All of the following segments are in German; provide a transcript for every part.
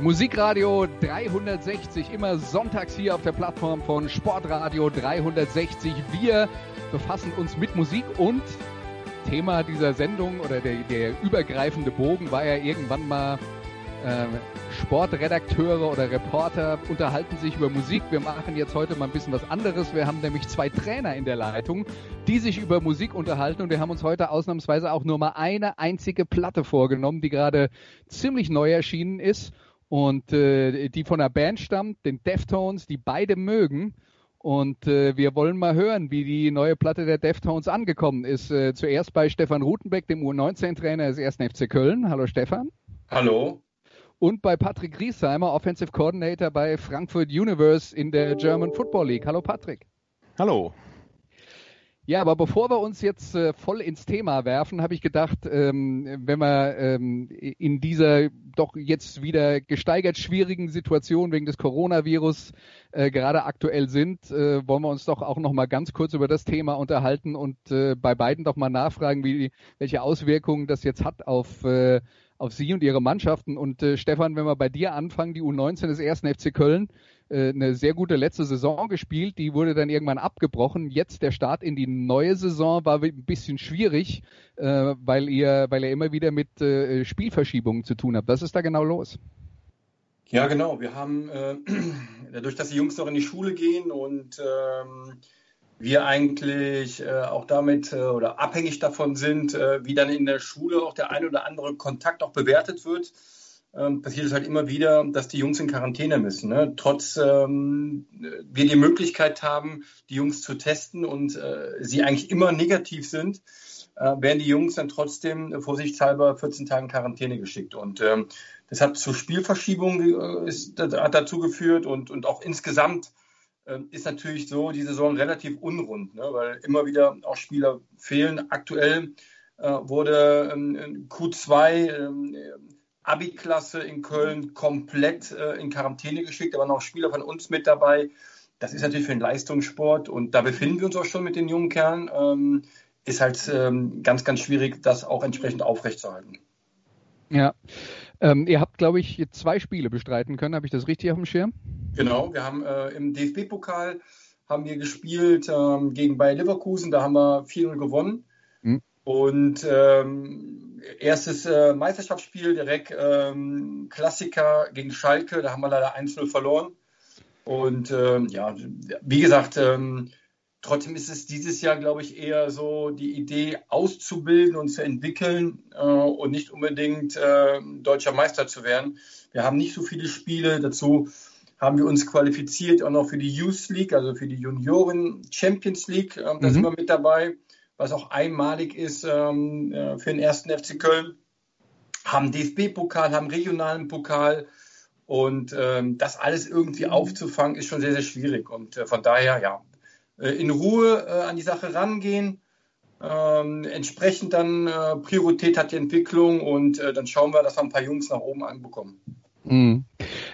Musikradio 360, immer sonntags hier auf der Plattform von Sportradio 360. Wir befassen uns mit Musik und Thema dieser Sendung oder der, der übergreifende Bogen war ja irgendwann mal äh, Sportredakteure oder Reporter unterhalten sich über Musik. Wir machen jetzt heute mal ein bisschen was anderes. Wir haben nämlich zwei Trainer in der Leitung, die sich über Musik unterhalten und wir haben uns heute ausnahmsweise auch nur mal eine einzige Platte vorgenommen, die gerade ziemlich neu erschienen ist und äh, die von einer Band stammt, den Deftones, die beide mögen. Und äh, wir wollen mal hören, wie die neue Platte der Deftones angekommen ist. Äh, zuerst bei Stefan Rutenbeck, dem U19-Trainer des 1. FC Köln. Hallo Stefan. Hallo. Und bei Patrick Griesheimer, Offensive Coordinator bei Frankfurt Universe in der German Football League. Hallo Patrick. Hallo. Ja, aber bevor wir uns jetzt äh, voll ins Thema werfen, habe ich gedacht, ähm, wenn wir ähm, in dieser doch jetzt wieder gesteigert schwierigen Situation wegen des Coronavirus äh, gerade aktuell sind, äh, wollen wir uns doch auch noch mal ganz kurz über das Thema unterhalten und äh, bei beiden doch mal nachfragen, wie, welche Auswirkungen das jetzt hat auf äh, auf Sie und Ihre Mannschaften. Und äh, Stefan, wenn wir bei dir anfangen, die U19 des ersten FC Köln, äh, eine sehr gute letzte Saison gespielt, die wurde dann irgendwann abgebrochen. Jetzt der Start in die neue Saison war ein bisschen schwierig, äh, weil ihr, weil ihr immer wieder mit äh, Spielverschiebungen zu tun habt. Was ist da genau los? Ja, genau. Wir haben äh, dadurch, dass die Jungs noch in die Schule gehen und ähm, wir eigentlich äh, auch damit äh, oder abhängig davon sind, äh, wie dann in der Schule auch der ein oder andere Kontakt auch bewertet wird, ähm, passiert es halt immer wieder, dass die Jungs in Quarantäne müssen. Ne? Trotz ähm, wir die Möglichkeit haben, die Jungs zu testen und äh, sie eigentlich immer negativ sind, äh, werden die Jungs dann trotzdem vorsichtshalber 14 Tage in Quarantäne geschickt. Und ähm, das hat zu Spielverschiebungen äh, ist, hat dazu geführt und, und auch insgesamt ähm, ist natürlich so die Saison relativ unrund, ne? weil immer wieder auch Spieler fehlen. Aktuell äh, wurde ähm, Q2 ähm, Abi-Klasse in Köln komplett äh, in Quarantäne geschickt. Da waren auch Spieler von uns mit dabei. Das ist natürlich für den Leistungssport und da befinden wir uns auch schon mit den jungen Kerlen. Ähm, ist halt ähm, ganz, ganz schwierig, das auch entsprechend aufrechtzuerhalten. Ja, ähm, ihr habt, glaube ich, zwei Spiele bestreiten können. Habe ich das richtig auf dem Schirm? Genau, wir haben äh, im DFB-Pokal haben wir gespielt ähm, gegen Bayer Leverkusen. Da haben wir 4-0 gewonnen. Mhm. Und ähm, erstes äh, Meisterschaftsspiel direkt ähm, Klassiker gegen Schalke. Da haben wir leider 1-0 verloren. Und ähm, ja, wie gesagt, ähm, Trotzdem ist es dieses Jahr, glaube ich, eher so die Idee auszubilden und zu entwickeln äh, und nicht unbedingt äh, deutscher Meister zu werden. Wir haben nicht so viele Spiele. Dazu haben wir uns qualifiziert auch noch für die Youth League, also für die Junioren Champions League. Äh, da mhm. sind wir mit dabei, was auch einmalig ist ähm, äh, für den ersten FC Köln. Haben DFB-Pokal, haben regionalen Pokal. Und ähm, das alles irgendwie aufzufangen, ist schon sehr, sehr schwierig. Und äh, von daher, ja, äh, in Ruhe äh, an die Sache rangehen. Ähm, entsprechend dann äh, Priorität hat die Entwicklung und äh, dann schauen wir, dass wir ein paar Jungs nach oben anbekommen. Mhm.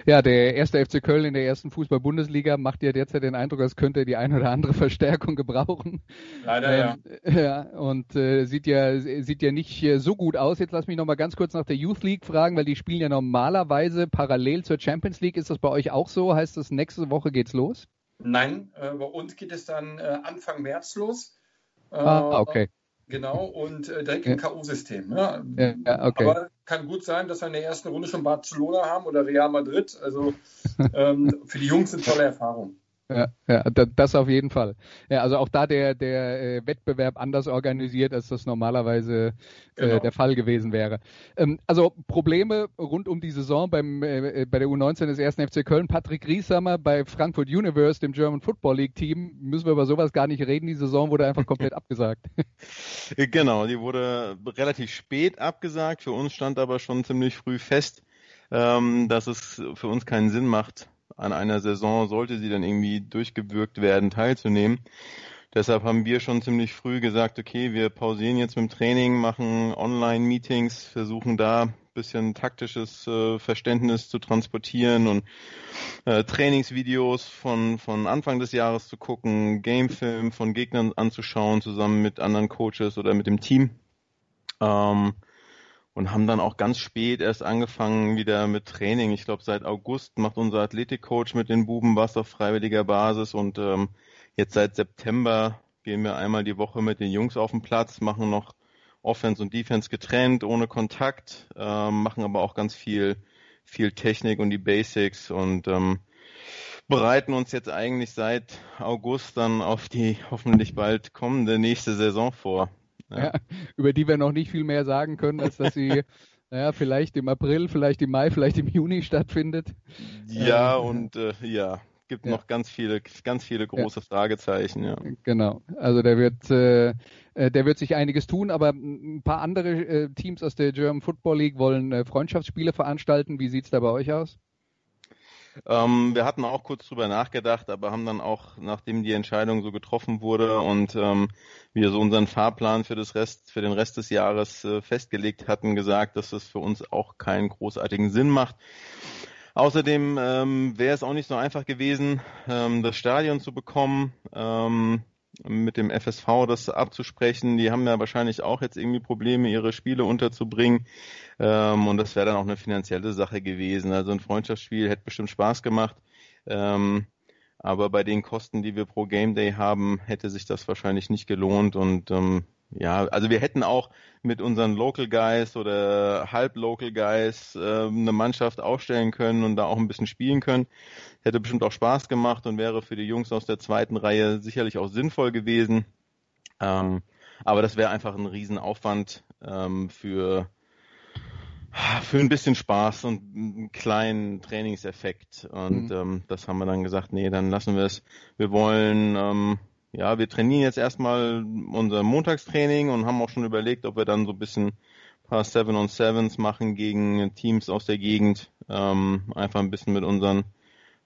Ja, der erste FC Köln in der ersten Fußball-Bundesliga macht ja derzeit den Eindruck, als könnte er die ein oder andere Verstärkung gebrauchen. Leider, ähm, ja. ja. Und äh, sieht ja sieht ja nicht äh, so gut aus. Jetzt lass mich noch mal ganz kurz nach der Youth League fragen, weil die spielen ja normalerweise parallel zur Champions League. Ist das bei euch auch so? Heißt das, nächste Woche geht's los? Nein, äh, bei uns geht es dann äh, Anfang März los. Äh, ah, okay. Genau, und äh, direkt im K.O.-System. Ja. ja. okay. Aber kann gut sein, dass wir in der ersten Runde schon Barcelona haben oder Real Madrid. Also ähm, für die Jungs eine tolle Erfahrung. Ja, ja, das auf jeden Fall. Ja, also auch da der, der äh, Wettbewerb anders organisiert, als das normalerweise äh, genau. der Fall gewesen wäre. Ähm, also Probleme rund um die Saison beim, äh, bei der U19 des 1. FC Köln. Patrick Riesamer bei Frankfurt Universe, dem German Football League Team, müssen wir über sowas gar nicht reden. Die Saison wurde einfach komplett abgesagt. Genau, die wurde relativ spät abgesagt. Für uns stand aber schon ziemlich früh fest, ähm, dass es für uns keinen Sinn macht, an einer Saison, sollte sie dann irgendwie durchgewürgt werden, teilzunehmen. Deshalb haben wir schon ziemlich früh gesagt, okay, wir pausieren jetzt mit dem Training, machen Online-Meetings, versuchen da bisschen taktisches äh, Verständnis zu transportieren und äh, Trainingsvideos von, von Anfang des Jahres zu gucken, Gamefilm von Gegnern anzuschauen, zusammen mit anderen Coaches oder mit dem Team. Ähm, und haben dann auch ganz spät erst angefangen wieder mit Training. Ich glaube, seit August macht unser Athletikcoach mit den Buben was auf freiwilliger Basis und ähm, jetzt seit September gehen wir einmal die Woche mit den Jungs auf den Platz, machen noch Offense und Defense getrennt, ohne Kontakt, ähm, machen aber auch ganz viel, viel Technik und die Basics und ähm, bereiten uns jetzt eigentlich seit August dann auf die hoffentlich bald kommende nächste Saison vor. Ja. Über die wir noch nicht viel mehr sagen können, als dass sie naja, vielleicht im April, vielleicht im Mai, vielleicht im Juni stattfindet. Ja, ähm, und äh, ja, gibt ja. noch ganz viele, ganz viele große ja. Fragezeichen. Ja. Genau. Also der wird, äh, äh, der wird sich einiges tun, aber ein paar andere äh, Teams aus der German Football League wollen äh, Freundschaftsspiele veranstalten. Wie sieht's da bei euch aus? Ähm, wir hatten auch kurz drüber nachgedacht, aber haben dann auch, nachdem die Entscheidung so getroffen wurde und ähm, wir so unseren Fahrplan für das Rest, für den Rest des Jahres äh, festgelegt hatten, gesagt, dass das für uns auch keinen großartigen Sinn macht. Außerdem ähm, wäre es auch nicht so einfach gewesen, ähm, das Stadion zu bekommen, ähm, mit dem FSV das abzusprechen. Die haben ja wahrscheinlich auch jetzt irgendwie Probleme, ihre Spiele unterzubringen. Ähm, und das wäre dann auch eine finanzielle Sache gewesen. Also ein Freundschaftsspiel hätte bestimmt Spaß gemacht. Ähm, aber bei den Kosten, die wir pro Game Day haben, hätte sich das wahrscheinlich nicht gelohnt. Und ähm, ja, also wir hätten auch mit unseren Local Guys oder halb Local Guys äh, eine Mannschaft aufstellen können und da auch ein bisschen spielen können. Hätte bestimmt auch Spaß gemacht und wäre für die Jungs aus der zweiten Reihe sicherlich auch sinnvoll gewesen. Ähm, aber das wäre einfach ein Riesenaufwand ähm, für für ein bisschen Spaß und einen kleinen Trainingseffekt. Und mhm. ähm, das haben wir dann gesagt, nee, dann lassen wir es. Wir wollen ähm, ja, wir trainieren jetzt erstmal unser Montagstraining und haben auch schon überlegt, ob wir dann so ein bisschen ein paar Seven on Sevens machen gegen Teams aus der Gegend. Ähm, einfach ein bisschen mit unseren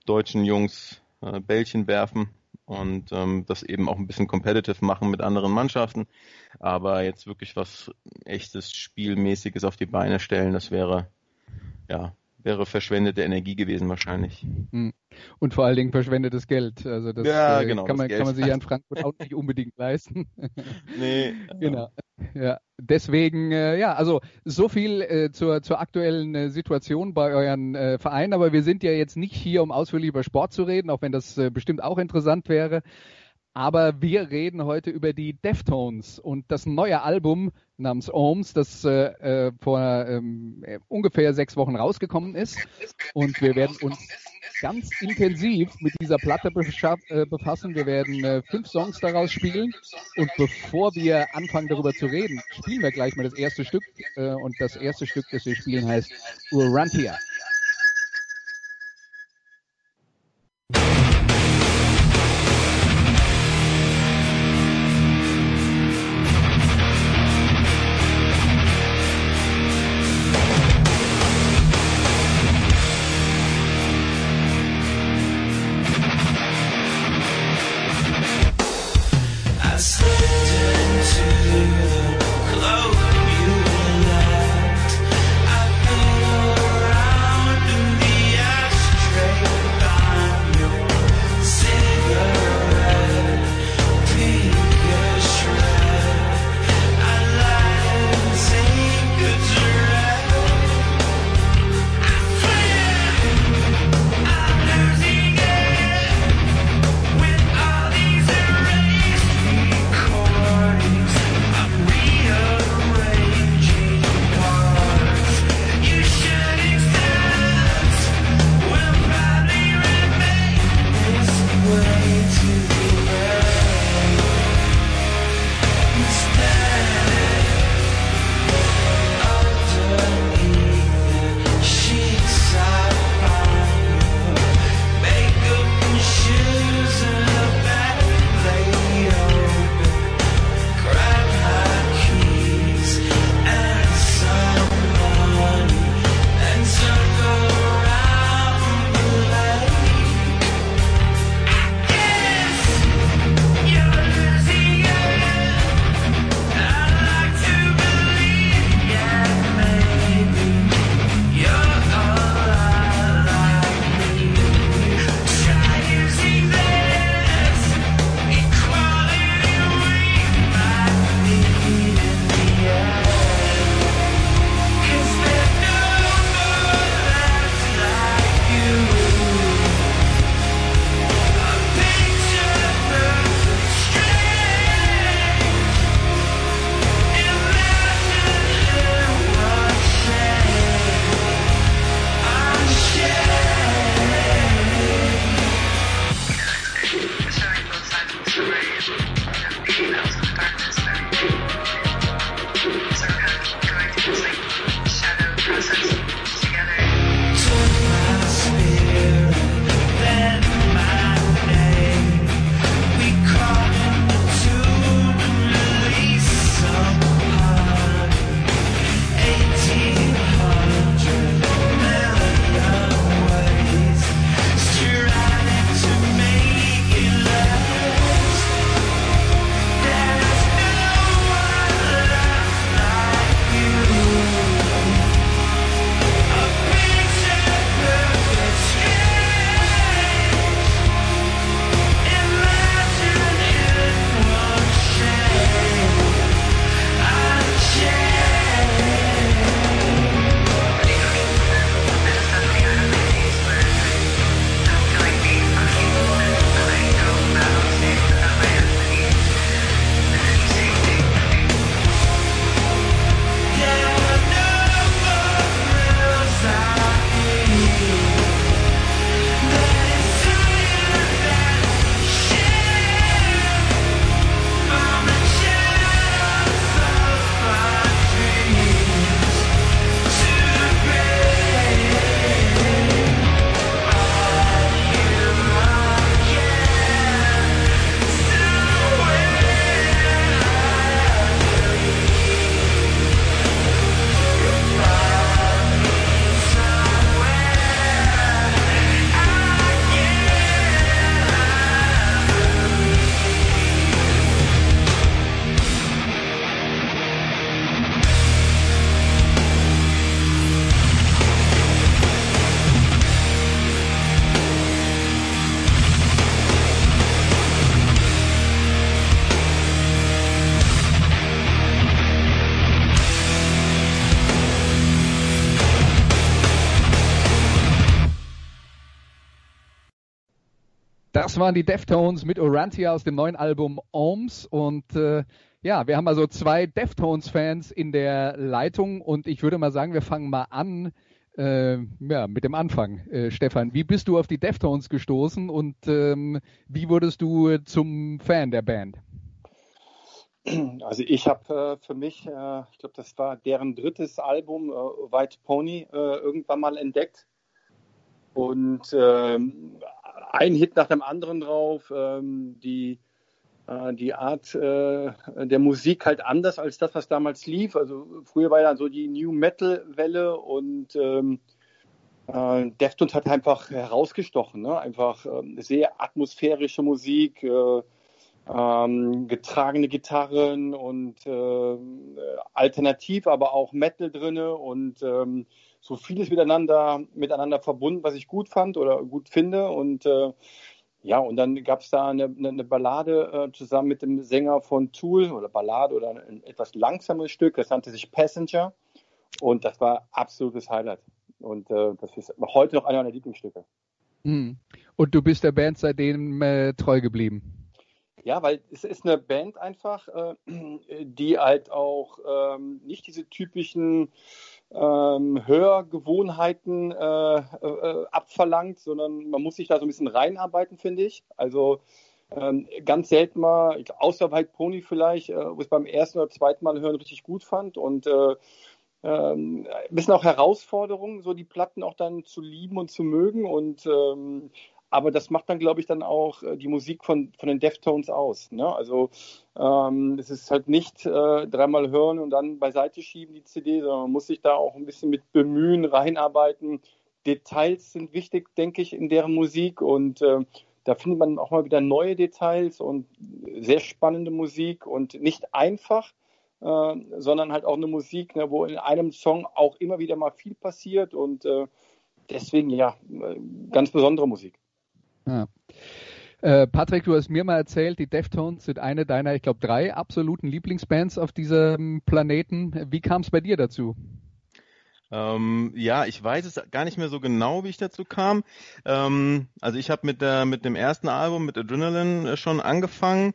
deutschen Jungs äh, Bällchen werfen und ähm, das eben auch ein bisschen competitive machen mit anderen Mannschaften. Aber jetzt wirklich was echtes Spielmäßiges auf die Beine stellen, das wäre ja wäre verschwendete Energie gewesen wahrscheinlich. Hm. Und vor allen Dingen verschwendetes Geld. Also das, ja, äh, genau, kann, man, kann man sich ja in Frankfurt auch nicht unbedingt leisten. nee. genau. Ja, deswegen, äh, ja, also so viel äh, zur, zur aktuellen Situation bei euren Vereinen, aber wir sind ja jetzt nicht hier, um ausführlich über Sport zu reden, auch wenn das bestimmt auch interessant wäre. Aber wir reden heute über die Deftones und das neue Album namens Ohms, das äh, äh, vor ähm, ungefähr sechs Wochen rausgekommen ist. Und wir werden uns ganz intensiv mit dieser Platte äh, befassen. Wir werden äh, fünf Songs daraus spielen. Und bevor wir anfangen darüber zu reden, spielen wir gleich mal das erste Stück. Äh, und das erste Stück, das wir spielen, heißt Urantia. Das waren die Deftones mit Orantia aus dem neuen Album Ohms und äh, ja, wir haben also zwei Deftones-Fans in der Leitung und ich würde mal sagen, wir fangen mal an äh, ja, mit dem Anfang. Äh, Stefan, wie bist du auf die Deftones gestoßen und ähm, wie wurdest du zum Fan der Band? Also ich habe äh, für mich, äh, ich glaube, das war deren drittes Album, äh, White Pony, äh, irgendwann mal entdeckt. Und ähm, ein Hit nach dem anderen drauf. Ähm, die, äh, die Art äh, der Musik halt anders als das, was damals lief. Also früher war ja so die New Metal Welle und ähm, äh, Deftones hat einfach herausgestochen. Ne? Einfach ähm, sehr atmosphärische Musik. Äh, ähm, getragene Gitarren und äh, alternativ, aber auch Metal drinne und ähm, so vieles miteinander, miteinander verbunden, was ich gut fand oder gut finde. Und äh, ja, und dann gab es da eine, eine Ballade äh, zusammen mit dem Sänger von Tool oder Ballade oder ein etwas langsames Stück, das nannte sich Passenger. Und das war absolutes Highlight. Und äh, das ist heute noch einer meiner Lieblingsstücke. Hm. Und du bist der Band seitdem äh, treu geblieben? Ja, weil es ist eine Band einfach, äh, die halt auch ähm, nicht diese typischen ähm, Hörgewohnheiten äh, äh, abverlangt, sondern man muss sich da so ein bisschen reinarbeiten, finde ich. Also ähm, ganz selten mal, außer White Pony vielleicht, äh, wo ich beim ersten oder zweiten Mal hören richtig gut fand und äh, ähm, ein bisschen auch Herausforderungen, so die Platten auch dann zu lieben und zu mögen und ähm, aber das macht dann, glaube ich, dann auch äh, die Musik von, von den Deftones aus. Ne? Also ähm, es ist halt nicht äh, dreimal hören und dann beiseite schieben die CD, sondern man muss sich da auch ein bisschen mit bemühen, reinarbeiten. Details sind wichtig, denke ich, in deren Musik und äh, da findet man auch mal wieder neue Details und sehr spannende Musik und nicht einfach, äh, sondern halt auch eine Musik, ne, wo in einem Song auch immer wieder mal viel passiert und äh, deswegen ja, äh, ganz besondere Musik. Ja. Äh, Patrick, du hast mir mal erzählt, die Deftones sind eine deiner, ich glaube, drei absoluten Lieblingsbands auf diesem Planeten. Wie kam es bei dir dazu? Ähm, ja, ich weiß es gar nicht mehr so genau, wie ich dazu kam. Ähm, also ich habe mit mit dem ersten Album mit Adrenaline äh, schon angefangen.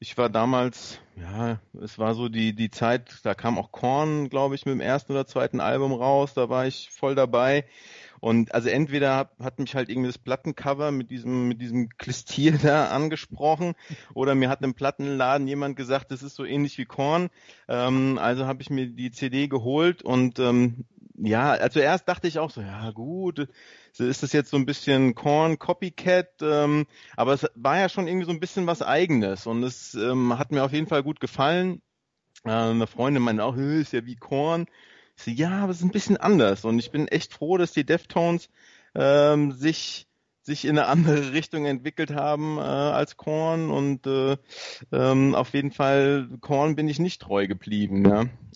Ich war damals, ja, es war so die die Zeit, da kam auch Korn, glaube ich, mit dem ersten oder zweiten Album raus. Da war ich voll dabei. Und also entweder hat, hat mich halt irgendwie das Plattencover mit diesem, mit diesem Klistier da angesprochen oder mir hat im Plattenladen jemand gesagt, das ist so ähnlich wie Korn. Ähm, also habe ich mir die CD geholt und ähm, ja, also erst dachte ich auch so, ja gut, ist das jetzt so ein bisschen Korn Copycat, ähm, aber es war ja schon irgendwie so ein bisschen was Eigenes und es ähm, hat mir auf jeden Fall gut gefallen. Äh, eine Freundin meinte auch, ist ja wie Korn. So, ja, aber es ist ein bisschen anders und ich bin echt froh, dass die Deftones ähm, sich sich in eine andere Richtung entwickelt haben äh, als Korn und äh, ähm, auf jeden Fall Korn bin ich nicht treu geblieben.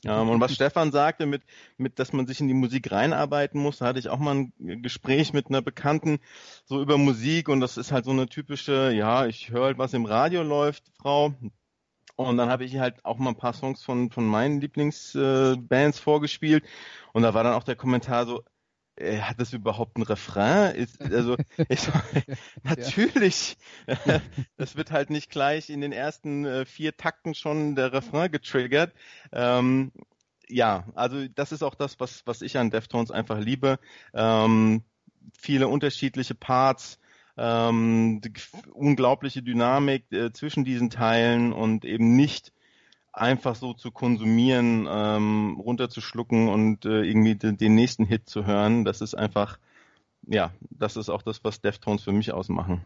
Ja. Ähm, und was Stefan sagte, mit, mit, dass man sich in die Musik reinarbeiten muss, da hatte ich auch mal ein Gespräch mit einer Bekannten so über Musik und das ist halt so eine typische, ja, ich höre halt, was im Radio läuft, Frau. Und dann habe ich halt auch mal ein paar Songs von, von meinen Lieblingsbands äh, vorgespielt. Und da war dann auch der Kommentar so, äh, hat das überhaupt ein Refrain? Ist, also ich, natürlich, das wird halt nicht gleich in den ersten äh, vier Takten schon der Refrain getriggert. Ähm, ja, also das ist auch das, was, was ich an Deftones einfach liebe. Ähm, viele unterschiedliche Parts, ähm, unglaubliche Dynamik äh, zwischen diesen Teilen und eben nicht einfach so zu konsumieren, ähm, runterzuschlucken und äh, irgendwie den, den, nächsten Hit zu hören. Das ist einfach, ja, das ist auch das, was Deftones für mich ausmachen.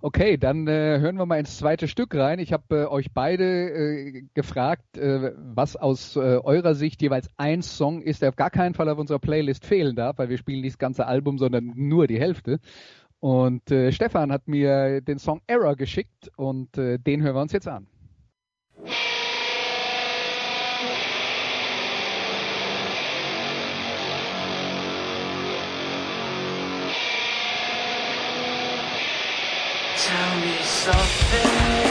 Okay, dann äh, hören wir mal ins zweite Stück rein. Ich habe äh, euch beide äh, gefragt, äh, was aus äh, eurer Sicht jeweils ein Song ist, der auf gar keinen Fall auf unserer Playlist fehlen darf, weil wir spielen nicht das ganze Album, sondern nur die Hälfte. Und äh, Stefan hat mir den Song Error geschickt und den hören wir uns jetzt an. Tell me something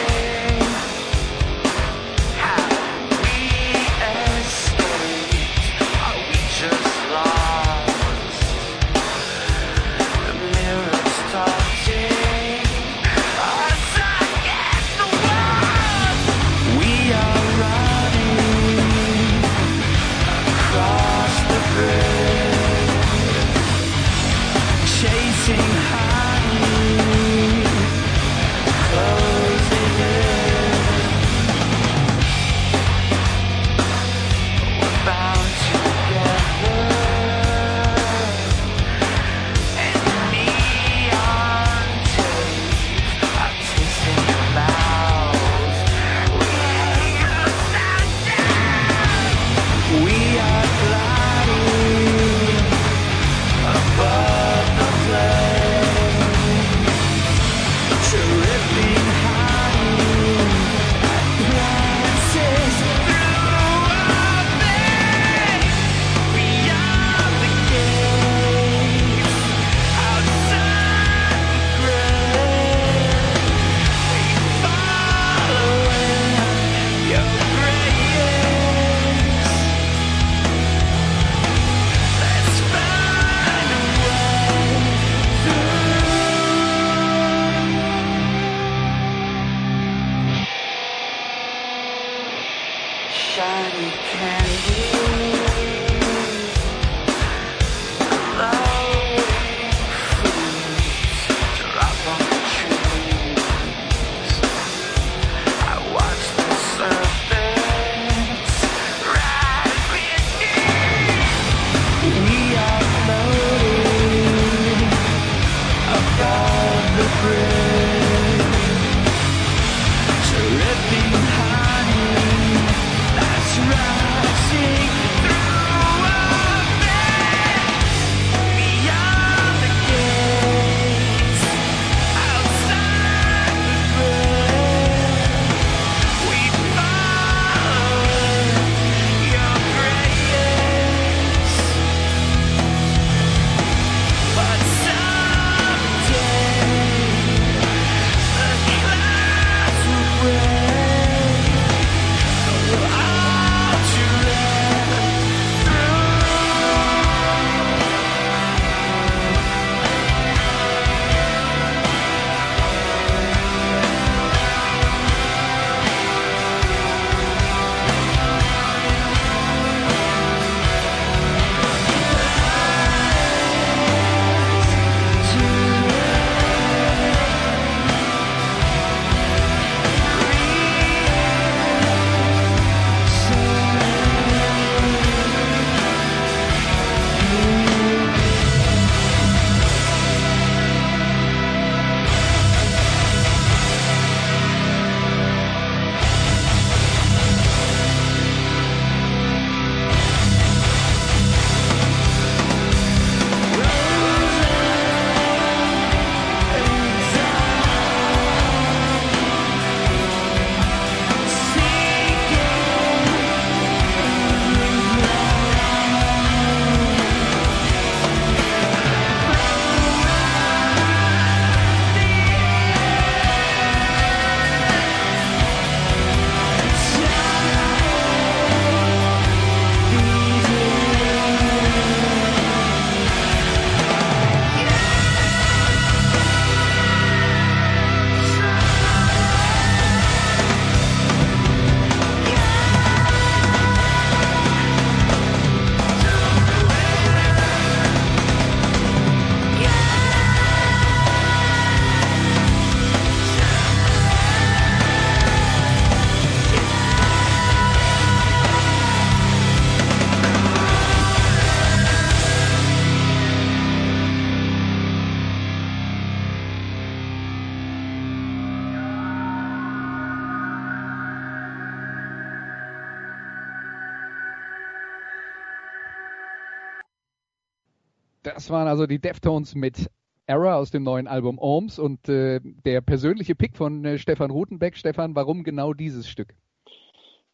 Waren also die Deftones mit Error aus dem neuen Album Ohms und äh, der persönliche Pick von äh, Stefan Rutenbeck. Stefan, warum genau dieses Stück?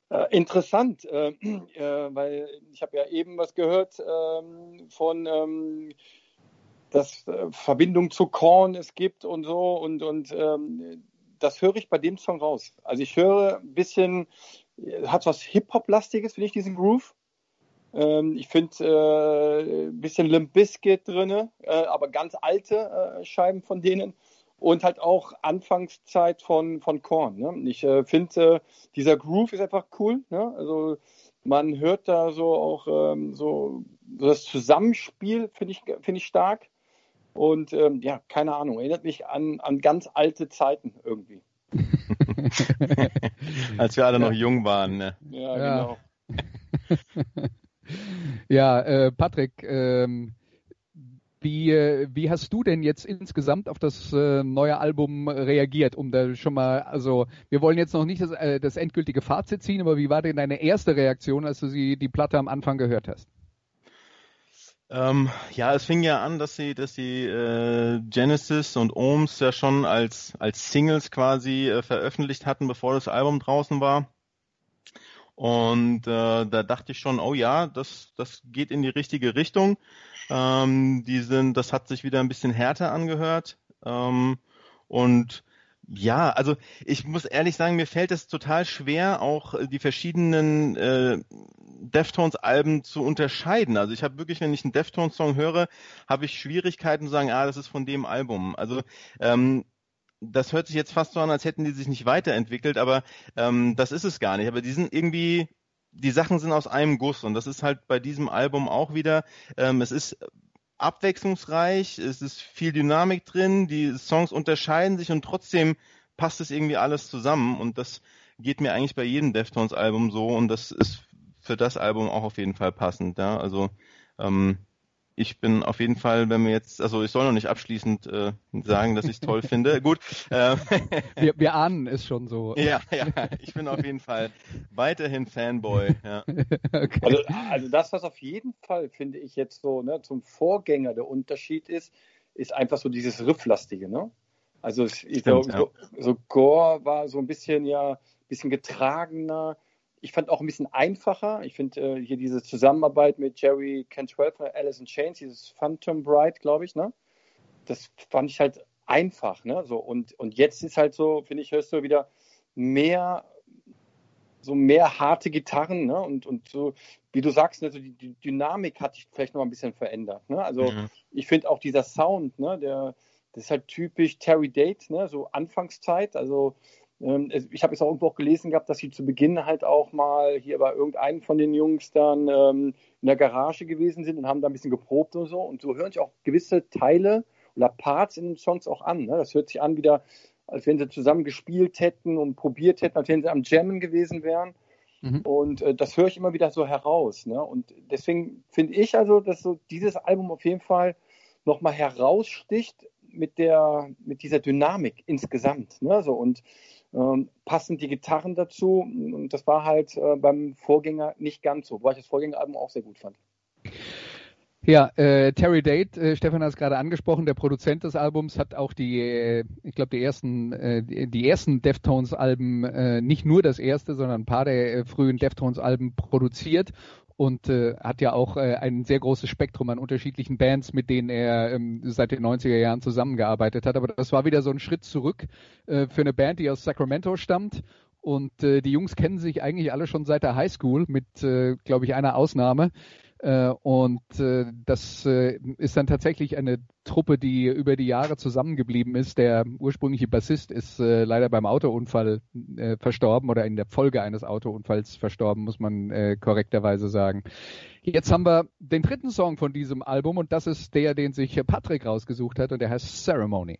Äh, interessant, äh, äh, weil ich habe ja eben was gehört ähm, von ähm, dass äh, Verbindung zu Korn es gibt und so und und ähm, das höre ich bei dem Song raus. Also ich höre ein bisschen, hat was Hip-Hop-lastiges, finde ich, diesen Groove. Ähm, ich finde äh, ein bisschen Limp Bizkit drin, äh, aber ganz alte äh, Scheiben von denen. Und halt auch Anfangszeit von, von Korn. Ne? Ich äh, finde, äh, dieser Groove ist einfach cool. Ne? Also man hört da so auch ähm, so, so, das Zusammenspiel, finde ich, find ich stark. Und ähm, ja, keine Ahnung, erinnert mich an, an ganz alte Zeiten irgendwie. Als wir alle noch jung waren. Ne? Ja, ja, genau. ja, äh, Patrick, ähm, wie, äh, wie hast du denn jetzt insgesamt auf das äh, neue Album reagiert? Um da schon mal, also wir wollen jetzt noch nicht das, äh, das endgültige Fazit ziehen, aber wie war denn deine erste Reaktion, als du sie die Platte am Anfang gehört hast? Ähm, ja, es fing ja an, dass sie, dass sie äh, Genesis und Ohms ja schon als als Singles quasi äh, veröffentlicht hatten, bevor das Album draußen war. Und äh, da dachte ich schon, oh ja, das, das geht in die richtige Richtung. Ähm, die sind, das hat sich wieder ein bisschen härter angehört. Ähm, und ja, also ich muss ehrlich sagen, mir fällt es total schwer, auch die verschiedenen äh, Deftones-Alben zu unterscheiden. Also ich habe wirklich, wenn ich einen Deftones-Song höre, habe ich Schwierigkeiten zu sagen, ah, das ist von dem Album. Also ähm, das hört sich jetzt fast so an, als hätten die sich nicht weiterentwickelt, aber ähm, das ist es gar nicht. Aber die sind irgendwie, die Sachen sind aus einem Guss und das ist halt bei diesem Album auch wieder. Ähm, es ist abwechslungsreich, es ist viel Dynamik drin, die Songs unterscheiden sich und trotzdem passt es irgendwie alles zusammen und das geht mir eigentlich bei jedem Deftones-Album so und das ist für das Album auch auf jeden Fall passend. Ja? Also ähm, ich bin auf jeden Fall, wenn wir jetzt, also ich soll noch nicht abschließend äh, sagen, dass ich es toll finde. Gut. Äh, wir, wir ahnen es schon so. Ja, ja, ich bin auf jeden Fall weiterhin Fanboy. Ja. Okay. Also, also das, was auf jeden Fall, finde ich jetzt so, ne, zum Vorgänger der Unterschied ist, ist einfach so dieses Rifflastige, ne? Also ich glaube, ja. so, so Gore war so ein bisschen ja, bisschen getragener, ich fand auch ein bisschen einfacher. Ich finde äh, hier diese Zusammenarbeit mit Jerry Cantwell von Alice in Chains, dieses Phantom Bride, glaube ich, ne? Das fand ich halt einfach, ne? So, und, und jetzt ist halt so, finde ich, hörst du wieder mehr, so mehr harte Gitarren, ne? Und, und so, wie du sagst, ne, so die, die Dynamik hat sich vielleicht noch ein bisschen verändert. Ne? Also mhm. ich finde auch dieser Sound, ne, der, das ist halt typisch Terry Date, ne? So Anfangszeit, also ich habe es auch irgendwo auch gelesen gehabt, dass sie zu Beginn halt auch mal hier bei irgendeinem von den Jungs dann ähm, in der Garage gewesen sind und haben da ein bisschen geprobt und so. Und so hören sich auch gewisse Teile oder Parts in den Songs auch an. Ne? Das hört sich an wieder, als wenn sie zusammen gespielt hätten und probiert hätten, als wenn sie am Jammen gewesen wären. Mhm. Und äh, das höre ich immer wieder so heraus. Ne? Und deswegen finde ich also, dass so dieses Album auf jeden Fall nochmal heraussticht mit der, mit dieser Dynamik insgesamt. Ne? So, und ähm, passen die Gitarren dazu. Und das war halt äh, beim Vorgänger nicht ganz so, wobei ich das Vorgängeralbum auch sehr gut fand. Ja, äh, Terry Date, äh, Stefan hat es gerade angesprochen, der Produzent des Albums hat auch die, äh, ich glaube, die ersten, äh, die, ersten Deftones-Alben, äh, nicht nur das erste, sondern ein paar der äh, frühen Deftones-Alben produziert und äh, hat ja auch äh, ein sehr großes Spektrum an unterschiedlichen Bands, mit denen er ähm, seit den 90er Jahren zusammengearbeitet hat. Aber das war wieder so ein Schritt zurück äh, für eine Band, die aus Sacramento stammt. Und äh, die Jungs kennen sich eigentlich alle schon seit der Highschool, mit, äh, glaube ich, einer Ausnahme. Äh, und äh, das äh, ist dann tatsächlich eine Truppe, die über die Jahre zusammengeblieben ist. Der ursprüngliche Bassist ist leider beim Autounfall verstorben oder in der Folge eines Autounfalls verstorben, muss man korrekterweise sagen. Jetzt haben wir den dritten Song von diesem Album und das ist der, den sich Patrick rausgesucht hat und der heißt Ceremony.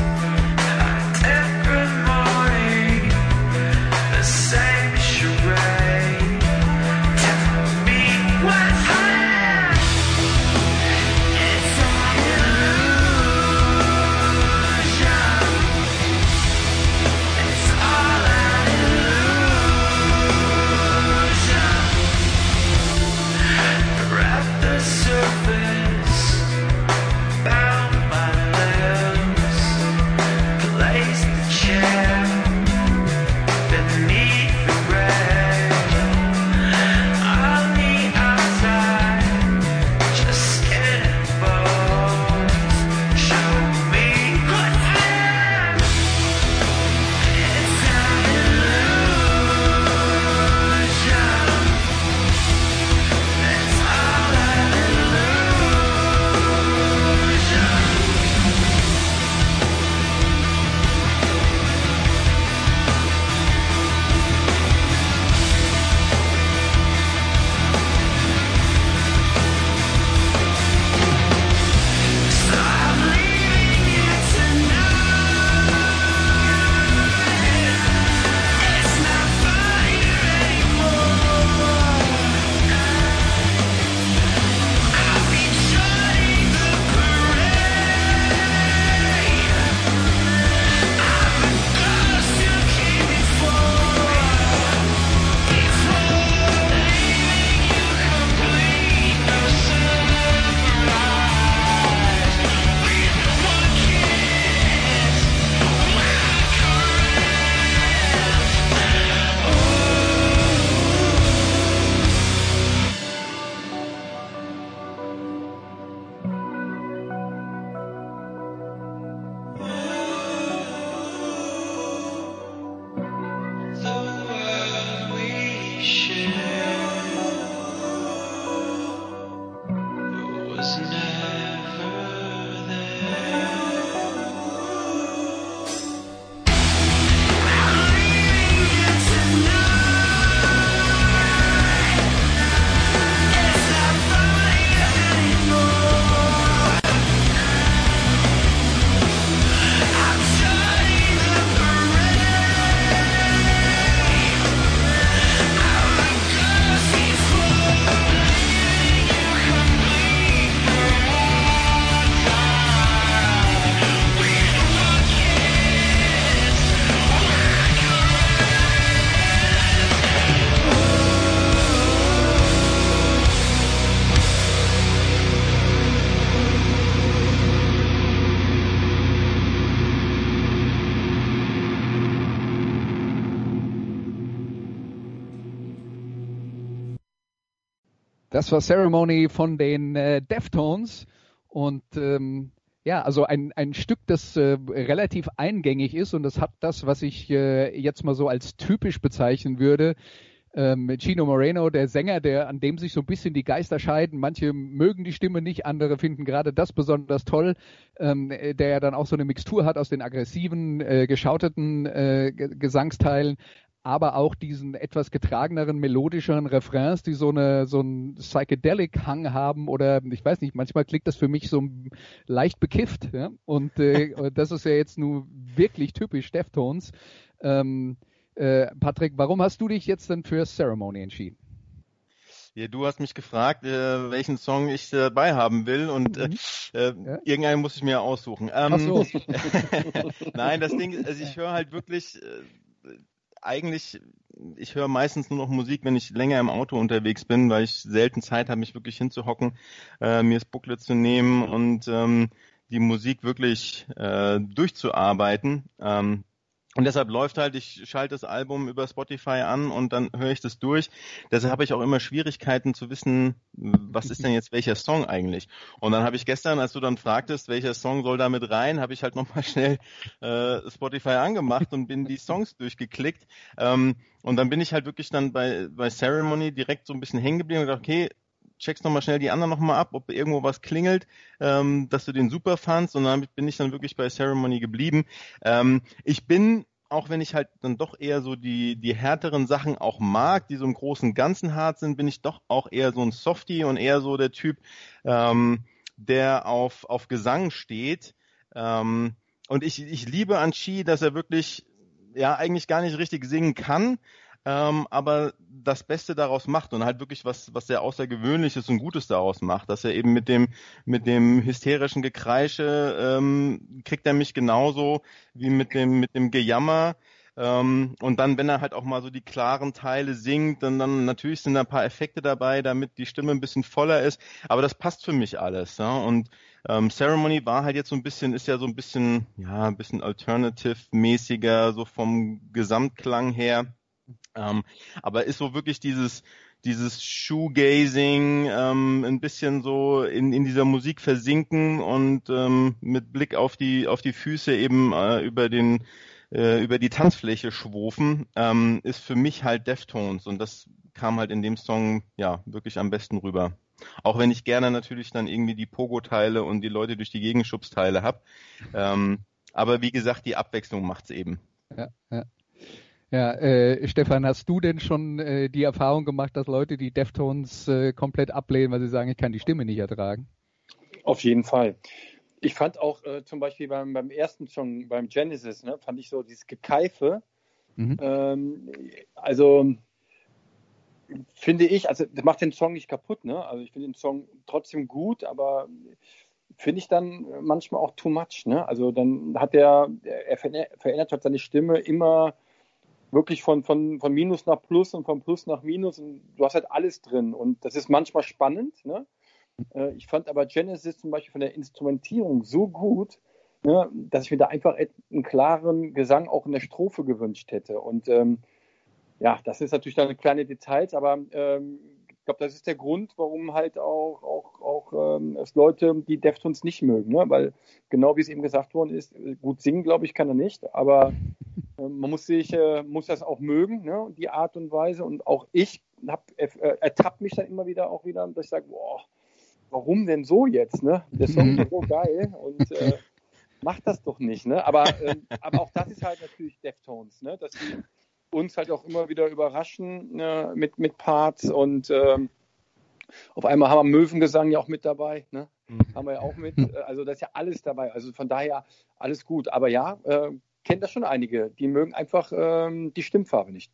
Das war Ceremony von den äh, Deftones und ähm, ja, also ein, ein Stück, das äh, relativ eingängig ist und das hat das, was ich äh, jetzt mal so als typisch bezeichnen würde. Ähm, Chino Moreno, der Sänger, der an dem sich so ein bisschen die Geister scheiden. Manche mögen die Stimme nicht, andere finden gerade das besonders toll, ähm, der ja dann auch so eine Mixtur hat aus den aggressiven, äh, geschauteten äh, Gesangsteilen, aber auch diesen etwas getrageneren, melodischeren Refrains, die so eine so einen Psychedelic-Hang haben oder ich weiß nicht, manchmal klingt das für mich so leicht bekifft. Ja? Und äh, das ist ja jetzt nur wirklich typisch Deftones. Ähm, äh, Patrick, warum hast du dich jetzt denn für Ceremony entschieden? Ja, du hast mich gefragt, äh, welchen Song ich dabei haben will und äh, mhm. äh, ja? irgendeinen muss ich mir aussuchen. Ähm, Ach so. Nein, das Ding, also ich höre halt wirklich äh, eigentlich, ich höre meistens nur noch Musik, wenn ich länger im Auto unterwegs bin, weil ich selten Zeit habe, mich wirklich hinzuhocken, äh, mir das Booklet zu nehmen und ähm, die Musik wirklich äh, durchzuarbeiten. Ähm, und deshalb läuft halt, ich schalte das Album über Spotify an und dann höre ich das durch. Deshalb habe ich auch immer Schwierigkeiten zu wissen, was ist denn jetzt welcher Song eigentlich. Und dann habe ich gestern, als du dann fragtest, welcher Song soll da mit rein, habe ich halt nochmal schnell äh, Spotify angemacht und bin die Songs durchgeklickt. Ähm, und dann bin ich halt wirklich dann bei, bei Ceremony direkt so ein bisschen hängen geblieben und gedacht, okay, checkst nochmal schnell die anderen nochmal ab, ob irgendwo was klingelt, ähm, dass du den super fandst und dann bin ich dann wirklich bei Ceremony geblieben. Ähm, ich bin auch wenn ich halt dann doch eher so die, die härteren Sachen auch mag, die so im großen Ganzen hart sind, bin ich doch auch eher so ein Softie und eher so der Typ, ähm, der auf, auf Gesang steht. Ähm, und ich, ich liebe an Chi, dass er wirklich ja eigentlich gar nicht richtig singen kann, ähm, aber das Beste daraus macht und halt wirklich was, was sehr Außergewöhnliches und Gutes daraus macht, dass er eben mit dem, mit dem hysterischen Gekreische ähm, kriegt er mich genauso wie mit dem, mit dem Gejammer. Ähm, und dann, wenn er halt auch mal so die klaren Teile singt, dann, dann natürlich sind da ein paar Effekte dabei, damit die Stimme ein bisschen voller ist. Aber das passt für mich alles. Ja? Und ähm, Ceremony war halt jetzt so ein bisschen, ist ja so ein bisschen, ja, ein bisschen alternative-mäßiger, so vom Gesamtklang her. Ähm, aber ist so wirklich dieses, dieses Shoegazing, ähm, ein bisschen so in, in dieser Musik versinken und ähm, mit Blick auf die, auf die Füße eben äh, über den äh, über die Tanzfläche schwofen, ähm, ist für mich halt Deftones und das kam halt in dem Song ja wirklich am besten rüber. Auch wenn ich gerne natürlich dann irgendwie die Pogo-Teile und die Leute durch die Gegenschubsteile hab. Ähm, aber wie gesagt, die Abwechslung macht's eben. Ja, ja. Ja, äh, Stefan, hast du denn schon äh, die Erfahrung gemacht, dass Leute die Deftones äh, komplett ablehnen, weil sie sagen, ich kann die Stimme nicht ertragen? Auf jeden Fall. Ich fand auch äh, zum Beispiel beim, beim ersten Song, beim Genesis, ne, fand ich so dieses Gekeife. Mhm. Ähm, also finde ich, also das macht den Song nicht kaputt, ne? Also ich finde den Song trotzdem gut, aber finde ich dann manchmal auch too much, ne? Also dann hat er, er verändert halt seine Stimme immer wirklich von, von, von Minus nach Plus und von Plus nach Minus und du hast halt alles drin und das ist manchmal spannend. Ne? Äh, ich fand aber Genesis zum Beispiel von der Instrumentierung so gut, ne, dass ich mir da einfach einen klaren Gesang auch in der Strophe gewünscht hätte. Und ähm, ja, das ist natürlich dann kleine Details, aber ähm, ich glaube, das ist der Grund, warum halt auch, auch, auch ähm, es Leute die Deftones nicht mögen, ne? weil genau wie es eben gesagt worden ist, gut singen, glaube ich, kann er nicht, aber man muss sich, äh, muss das auch mögen, ne? die Art und Weise und auch ich hab, äh, ertappt mich dann immer wieder auch wieder, dass ich sage, boah, warum denn so jetzt, ne? Der Song ist so geil und äh, macht das doch nicht, ne? Aber, äh, aber auch das ist halt natürlich Deftones, ne? Dass die uns halt auch immer wieder überraschen ne, mit, mit Parts und ähm, auf einmal haben wir Möwengesang ja auch mit dabei, ne? Mhm. Haben wir ja auch mit. Also das ist ja alles dabei. Also von daher alles gut. Aber ja, äh, kennen das schon einige. Die mögen einfach ähm, die Stimmfarbe nicht.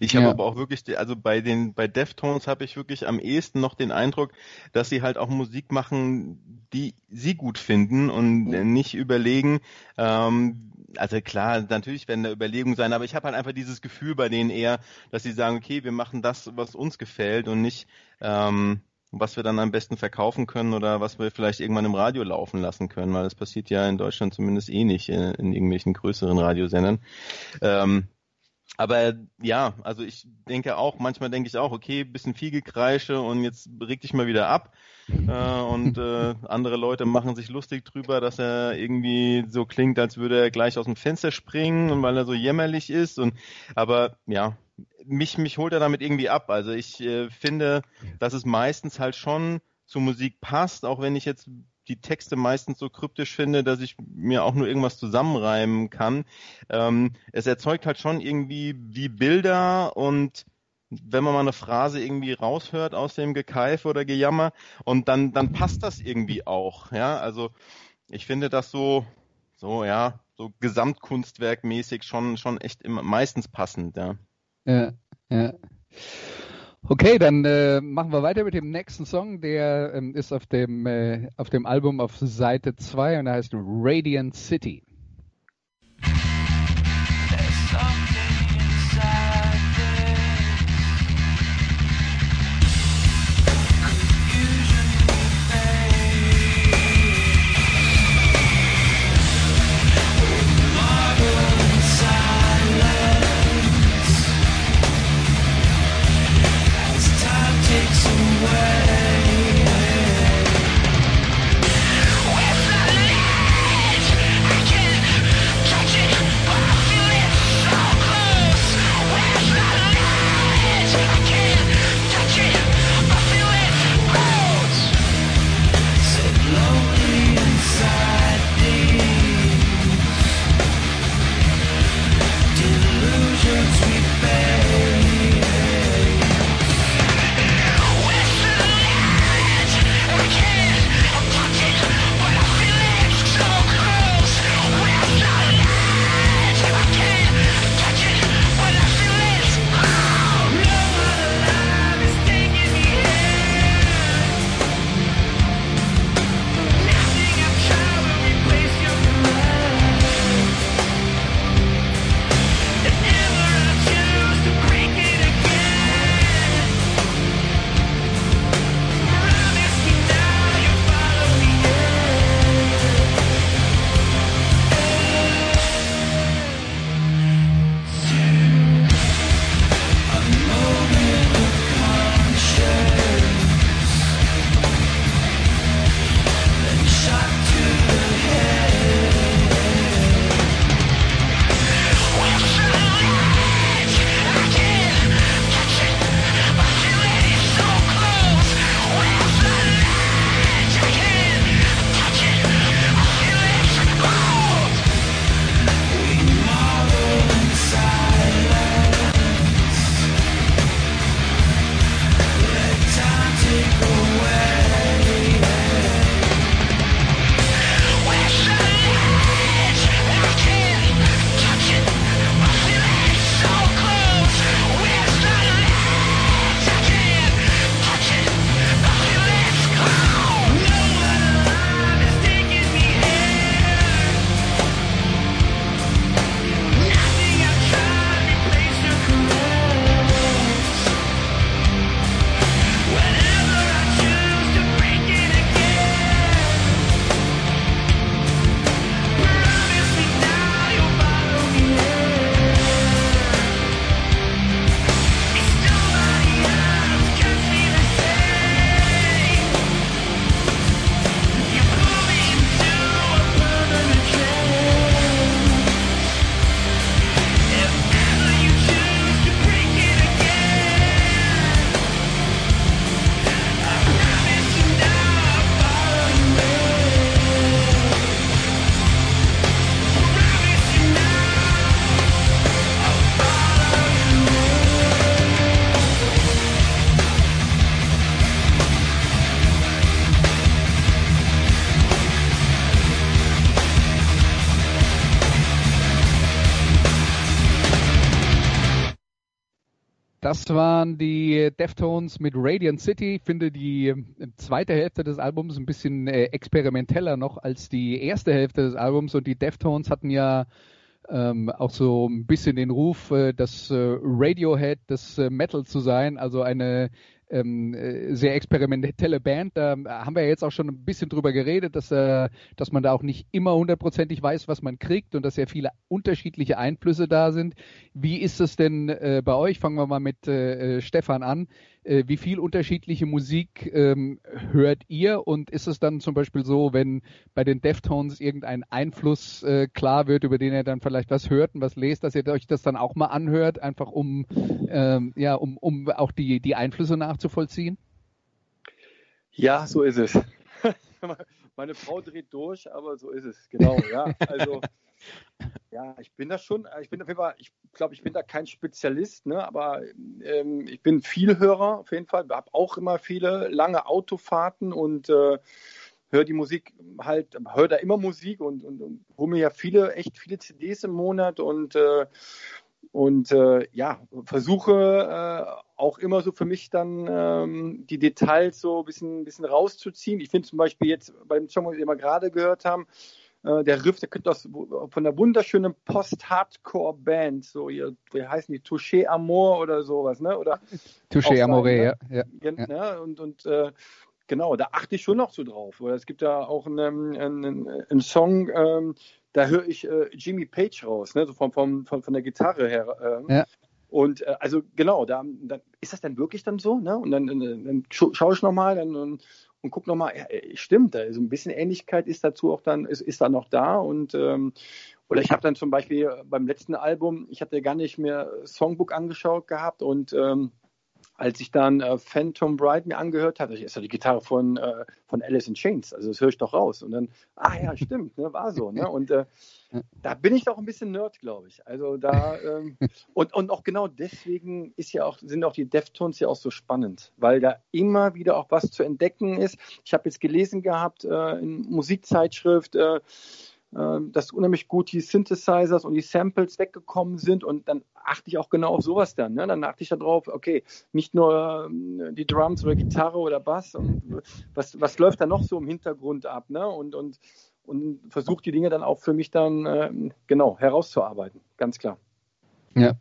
Ich habe ja. aber auch wirklich, also bei den, bei Deftones habe ich wirklich am ehesten noch den Eindruck, dass sie halt auch Musik machen, die sie gut finden und mhm. nicht überlegen, ähm, also klar, natürlich werden da Überlegungen sein, aber ich habe halt einfach dieses Gefühl bei denen eher, dass sie sagen, okay, wir machen das, was uns gefällt und nicht, ähm, was wir dann am besten verkaufen können oder was wir vielleicht irgendwann im Radio laufen lassen können, weil das passiert ja in Deutschland zumindest eh nicht in, in irgendwelchen größeren Radiosendern. Ähm, aber ja, also ich denke auch, manchmal denke ich auch, okay, bisschen viel Gekreische und jetzt reg dich mal wieder ab. Äh, und äh, andere Leute machen sich lustig drüber, dass er irgendwie so klingt, als würde er gleich aus dem Fenster springen und weil er so jämmerlich ist. Und aber ja, mich, mich holt er damit irgendwie ab. Also ich äh, finde, dass es meistens halt schon zur Musik passt, auch wenn ich jetzt die Texte meistens so kryptisch finde, dass ich mir auch nur irgendwas zusammenreimen kann. Ähm, es erzeugt halt schon irgendwie wie Bilder und wenn man mal eine Phrase irgendwie raushört aus dem Gekeife oder Gejammer und dann, dann passt das irgendwie auch. Ja, also ich finde das so, so, ja, so Gesamtkunstwerkmäßig schon, schon echt immer, meistens passend, ja. Ja, ja. Okay, dann äh, machen wir weiter mit dem nächsten Song. Der ähm, ist auf dem, äh, auf dem Album auf Seite 2 und der heißt Radiant City. Waren die Deftones mit Radiant City. Ich finde die äh, zweite Hälfte des Albums ein bisschen äh, experimenteller noch als die erste Hälfte des Albums und die Deftones hatten ja ähm, auch so ein bisschen den Ruf, äh, das äh, Radiohead des äh, Metal zu sein, also eine ähm, äh, sehr experimentelle Band. Da haben wir ja jetzt auch schon ein bisschen drüber geredet, dass, äh, dass man da auch nicht immer hundertprozentig weiß, was man kriegt und dass sehr viele unterschiedliche Einflüsse da sind. Wie ist es denn äh, bei euch? Fangen wir mal mit äh, äh Stefan an. Äh, wie viel unterschiedliche Musik ähm, hört ihr? Und ist es dann zum Beispiel so, wenn bei den Deftones irgendein Einfluss äh, klar wird, über den ihr dann vielleicht was hört und was lest, dass ihr euch das dann auch mal anhört, einfach um, ähm, ja, um, um auch die, die Einflüsse nachzuvollziehen? Ja, so ist es. Meine Frau dreht durch, aber so ist es, genau, ja. Also ja, ich bin da schon, ich bin auf jeden Fall, ich glaube, ich bin da kein Spezialist, ne, aber ähm, ich bin Vielhörer auf jeden Fall, habe auch immer viele lange Autofahrten und äh, höre die Musik halt, höre da immer Musik und, und, und hole mir ja viele, echt viele CDs im Monat und äh, und äh, ja, versuche äh, auch immer so für mich dann ähm, die Details so ein bisschen, bisschen rauszuziehen. Ich finde zum Beispiel jetzt bei dem Song, den wir gerade gehört haben, äh, der Riff, der könnte aus von einer wunderschönen Post-Hardcore-Band, so ihr, wie heißen die, Touché Amor oder sowas, ne? Oder Touché Amore, ne? ja. ja. ja. Ne? Und, und äh, genau, da achte ich schon noch so drauf. Oder es gibt da auch einen, einen, einen Song, ähm, da höre ich äh, Jimmy Page raus, ne? so vom, vom, von, von der Gitarre her. Äh, ja. Und äh, also genau, da, da, ist das dann wirklich dann so, ne? Und dann, dann, dann schaue ich nochmal, dann, und, und guck nochmal, ja, äh, stimmt, also ein bisschen Ähnlichkeit ist dazu auch dann, ist, ist da noch da und ähm, oder ich habe dann zum Beispiel beim letzten Album, ich hatte gar nicht mehr Songbook angeschaut gehabt und ähm, als ich dann äh, Phantom Bride mir angehört habe, ist ja die Gitarre von, äh, von Alice in Chains, also das höre ich doch raus. Und dann, ah ja, stimmt, ne, war so. Ne? Und äh, da bin ich doch ein bisschen Nerd, glaube ich. Also da, ähm, und, und auch genau deswegen ist ja auch, sind auch die Deftones ja auch so spannend, weil da immer wieder auch was zu entdecken ist. Ich habe jetzt gelesen gehabt äh, in Musikzeitschrift, äh, dass unheimlich gut die Synthesizers und die Samples weggekommen sind und dann achte ich auch genau auf sowas dann. Ne? Dann achte ich darauf, okay, nicht nur ähm, die Drums oder Gitarre oder Bass, und was, was läuft da noch so im Hintergrund ab, ne? Und, und, und versuche die Dinge dann auch für mich dann äh, genau herauszuarbeiten, ganz klar. Ja.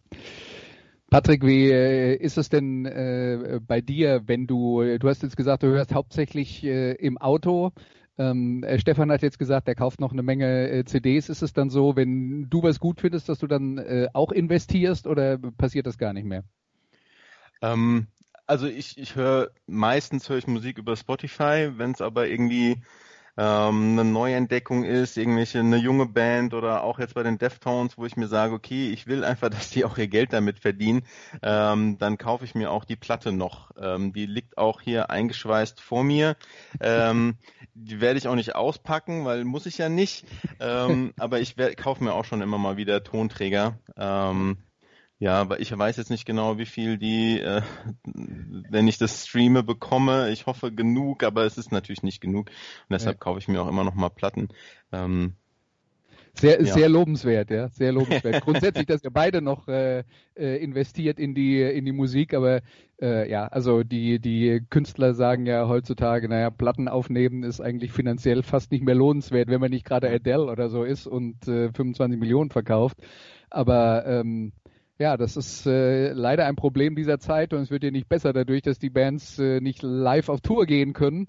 Patrick, wie äh, ist es denn äh, bei dir, wenn du, du hast jetzt gesagt, du hörst hauptsächlich äh, im Auto. Ähm, äh, Stefan hat jetzt gesagt, er kauft noch eine Menge äh, CDs. Ist es dann so, wenn du was gut findest, dass du dann äh, auch investierst oder passiert das gar nicht mehr? Ähm, also ich, ich höre meistens höre ich Musik über Spotify, wenn es aber irgendwie ähm, eine Neuentdeckung ist, irgendwelche eine junge Band oder auch jetzt bei den Deftones, wo ich mir sage, okay, ich will einfach, dass die auch ihr Geld damit verdienen, ähm, dann kaufe ich mir auch die Platte noch. Ähm, die liegt auch hier eingeschweißt vor mir. Ähm, die werde ich auch nicht auspacken, weil muss ich ja nicht. Ähm, aber ich kaufe mir auch schon immer mal wieder Tonträger. Ähm, ja, aber ich weiß jetzt nicht genau, wie viel die, äh, wenn ich das streame, bekomme. Ich hoffe genug, aber es ist natürlich nicht genug. Und deshalb ja. kaufe ich mir auch immer noch mal Platten. Ähm, sehr, ja. sehr lobenswert, ja, sehr lobenswert. Grundsätzlich, dass ihr beide noch äh, äh, investiert in die in die Musik, aber äh, ja, also die die Künstler sagen ja heutzutage, naja, Platten aufnehmen ist eigentlich finanziell fast nicht mehr lohnenswert, wenn man nicht gerade Adele oder so ist und äh, 25 Millionen verkauft. Aber ähm, ja, das ist äh, leider ein Problem dieser Zeit und es wird ja nicht besser dadurch, dass die Bands äh, nicht live auf Tour gehen können.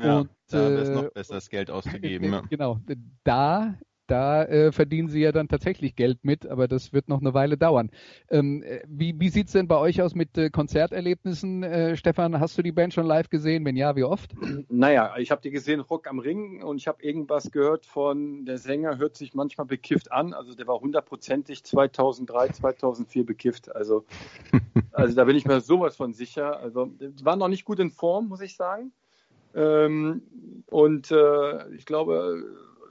Ja, und, da wäre es äh, noch besser, das Geld auszugeben. Ja. Genau, da da äh, verdienen sie ja dann tatsächlich Geld mit, aber das wird noch eine Weile dauern. Ähm, äh, wie wie sieht es denn bei euch aus mit äh, Konzerterlebnissen? Äh, Stefan, hast du die Band schon live gesehen? Wenn ja, wie oft? Naja, ich habe die gesehen, Rock am Ring, und ich habe irgendwas gehört von, der Sänger hört sich manchmal bekifft an. Also der war hundertprozentig 2003, 2004 bekifft. Also, also da bin ich mir sowas von sicher. Also war noch nicht gut in Form, muss ich sagen. Ähm, und äh, ich glaube,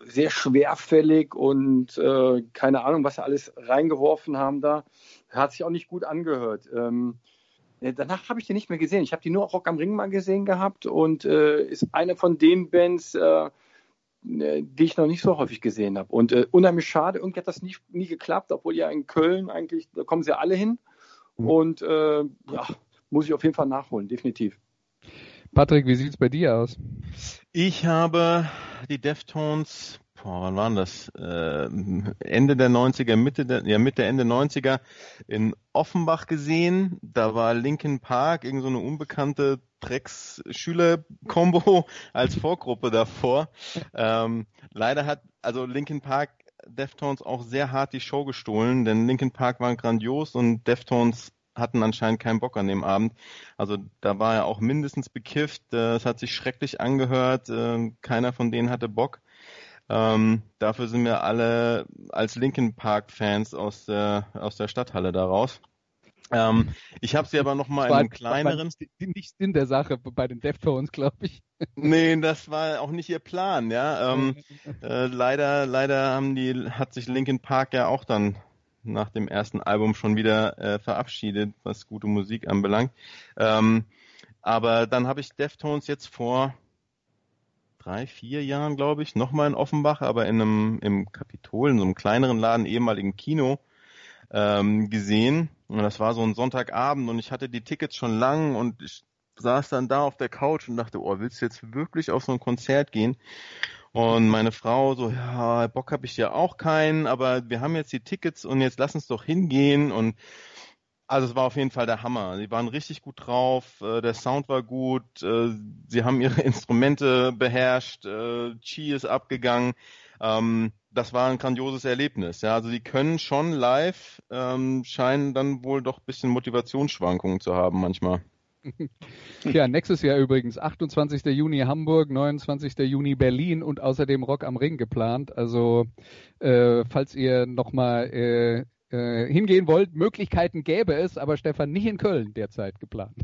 sehr schwerfällig und äh, keine Ahnung, was sie alles reingeworfen haben da. Hat sich auch nicht gut angehört. Ähm, äh, danach habe ich die nicht mehr gesehen. Ich habe die nur Rock am Ring mal gesehen gehabt und äh, ist eine von den Bands, äh, äh, die ich noch nicht so häufig gesehen habe. Und äh, unheimlich schade, irgendwie hat das nie, nie geklappt, obwohl ja in Köln eigentlich, da kommen sie alle hin. Mhm. Und äh, ja, muss ich auf jeden Fall nachholen, definitiv. Patrick, wie sieht es bei dir aus? Ich habe die Deftones boah, wann waren das? Äh, Ende der 90er, Mitte der, ja, Mitte, Ende 90er in Offenbach gesehen. Da war Linkin Park, irgend so eine unbekannte Drecks-Schüler-Kombo als Vorgruppe davor. Ähm, leider hat, also Linkin Park Deftones auch sehr hart die Show gestohlen, denn Linkin Park waren grandios und Deftones hatten anscheinend keinen Bock an dem Abend. Also da war er auch mindestens bekifft. Äh, es hat sich schrecklich angehört. Äh, keiner von denen hatte Bock. Ähm, dafür sind wir alle als Linkin Park Fans aus der aus der Stadthalle daraus. Ähm, ich habe sie aber noch mal in einem kleineren. Nicht in der Sache bei den Deftones, glaube ich. Nee, das war auch nicht ihr Plan, ja. Ähm, äh, leider, leider haben die, hat sich Linkin Park ja auch dann nach dem ersten Album schon wieder äh, verabschiedet, was gute Musik anbelangt. Ähm, aber dann habe ich Deftones jetzt vor drei, vier Jahren, glaube ich, nochmal in Offenbach, aber in einem im Kapitol, in so einem kleineren Laden, ehemaligen Kino ähm, gesehen. Und das war so ein Sonntagabend und ich hatte die Tickets schon lang und ich saß dann da auf der Couch und dachte, oh, willst du jetzt wirklich auf so ein Konzert gehen? Und meine Frau so, ja, Bock habe ich ja auch keinen, aber wir haben jetzt die Tickets und jetzt lass uns doch hingehen und also es war auf jeden Fall der Hammer. Sie waren richtig gut drauf, äh, der Sound war gut, äh, sie haben ihre Instrumente beherrscht, äh, Chi ist abgegangen. Ähm, das war ein grandioses Erlebnis. Ja, also sie können schon live, ähm, scheinen dann wohl doch ein bisschen Motivationsschwankungen zu haben manchmal. Ja, nächstes Jahr übrigens 28. Juni Hamburg, 29. Juni Berlin und außerdem Rock am Ring geplant. Also äh, falls ihr nochmal äh, äh, hingehen wollt, Möglichkeiten gäbe es, aber Stefan nicht in Köln derzeit geplant.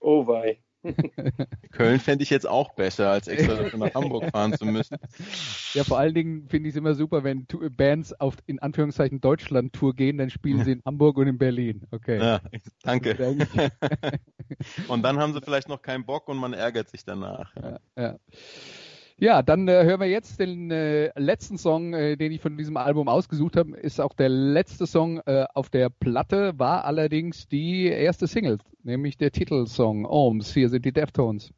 Oh wei. Köln fände ich jetzt auch besser, als extra nach Hamburg fahren zu müssen. Ja, vor allen Dingen finde ich es immer super, wenn Bands auf in Anführungszeichen Deutschland-Tour gehen, dann spielen sie in Hamburg und in Berlin. Okay. Ja, danke. und dann haben sie vielleicht noch keinen Bock und man ärgert sich danach. Ja, ja. Ja, dann äh, hören wir jetzt den äh, letzten Song, äh, den ich von diesem Album ausgesucht habe. Ist auch der letzte Song äh, auf der Platte, war allerdings die erste Single, nämlich der Titelsong Ohms. Hier sind die Deftones.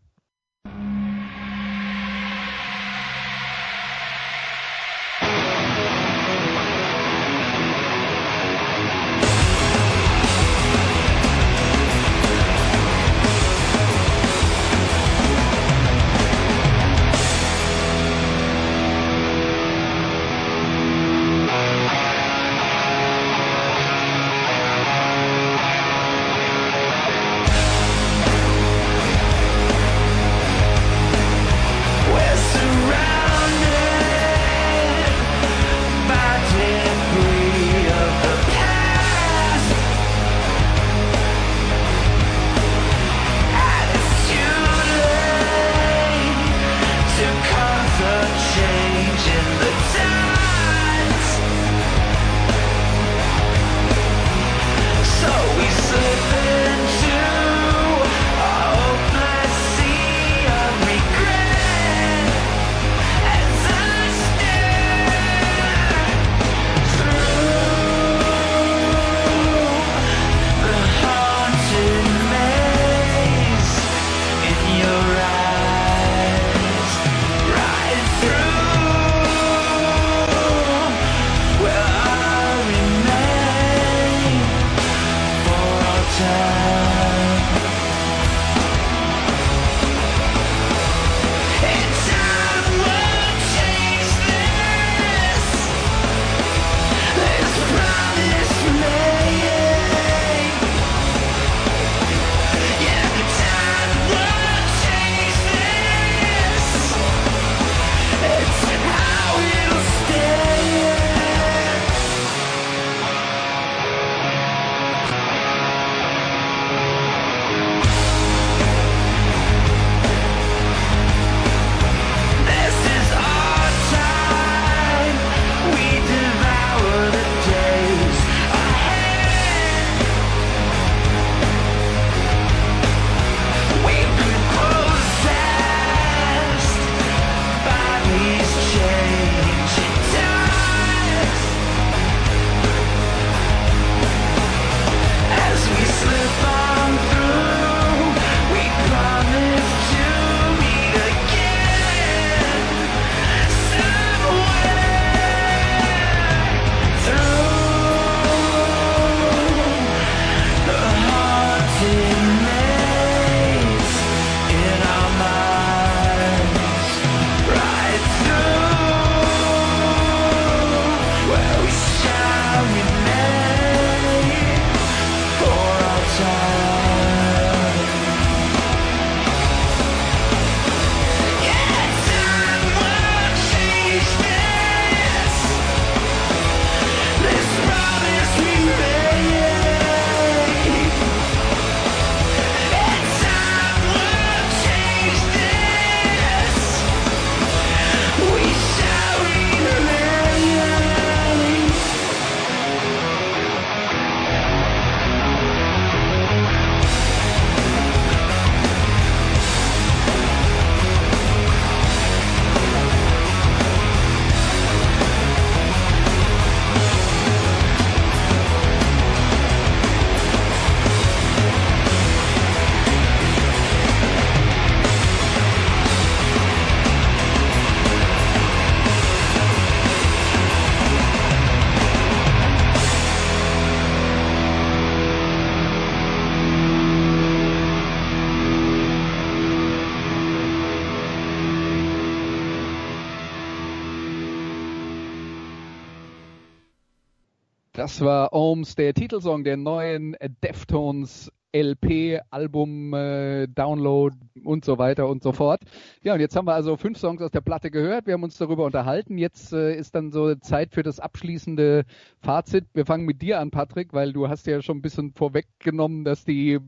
Das war Ohms, der Titelsong der neuen Deftones LP, Album, äh, Download und so weiter und so fort. Ja, und jetzt haben wir also fünf Songs aus der Platte gehört. Wir haben uns darüber unterhalten. Jetzt äh, ist dann so Zeit für das abschließende Fazit. Wir fangen mit dir an, Patrick, weil du hast ja schon ein bisschen vorweggenommen, dass die,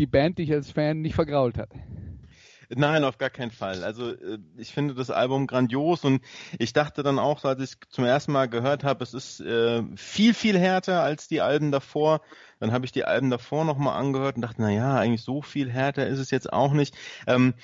die Band dich als Fan nicht vergrault hat. Nein, auf gar keinen Fall. Also äh, ich finde das Album grandios und ich dachte dann auch, als ich es zum ersten Mal gehört habe, es ist äh, viel, viel härter als die Alben davor. Dann habe ich die Alben davor nochmal angehört und dachte, na ja, eigentlich so viel härter ist es jetzt auch nicht. Ähm,